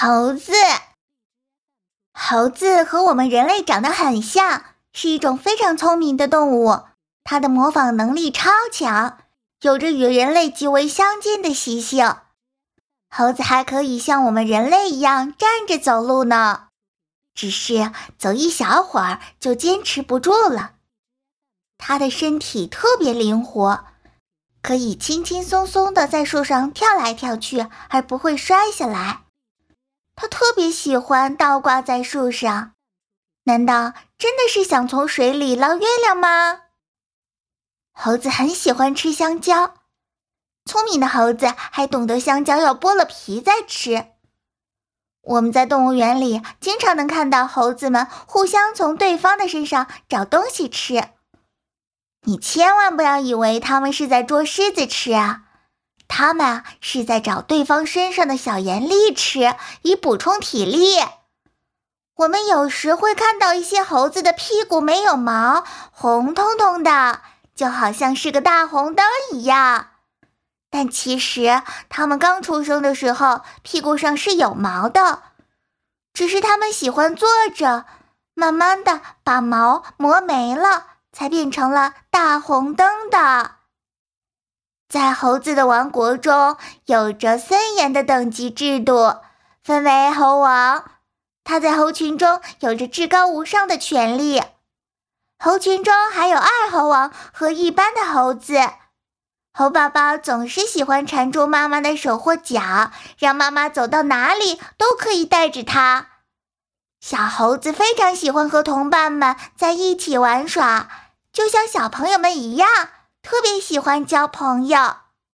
猴子，猴子和我们人类长得很像，是一种非常聪明的动物。它的模仿能力超强，有着与人类极为相近的习性。猴子还可以像我们人类一样站着走路呢，只是走一小会儿就坚持不住了。它的身体特别灵活。可以轻轻松松的在树上跳来跳去，而不会摔下来。它特别喜欢倒挂在树上。难道真的是想从水里捞月亮吗？猴子很喜欢吃香蕉，聪明的猴子还懂得香蕉要剥了皮再吃。我们在动物园里经常能看到猴子们互相从对方的身上找东西吃。你千万不要以为他们是在捉狮子吃啊，他们是在找对方身上的小盐粒吃，以补充体力。我们有时会看到一些猴子的屁股没有毛，红彤彤的，就好像是个大红灯一样。但其实它们刚出生的时候屁股上是有毛的，只是它们喜欢坐着，慢慢的把毛磨没了。才变成了大红灯的。在猴子的王国中，有着森严的等级制度，分为猴王，他在猴群中有着至高无上的权力。猴群中还有二猴王和一般的猴子。猴宝宝总是喜欢缠住妈妈的手或脚，让妈妈走到哪里都可以带着它。小猴子非常喜欢和同伴们在一起玩耍。就像小朋友们一样，特别喜欢交朋友。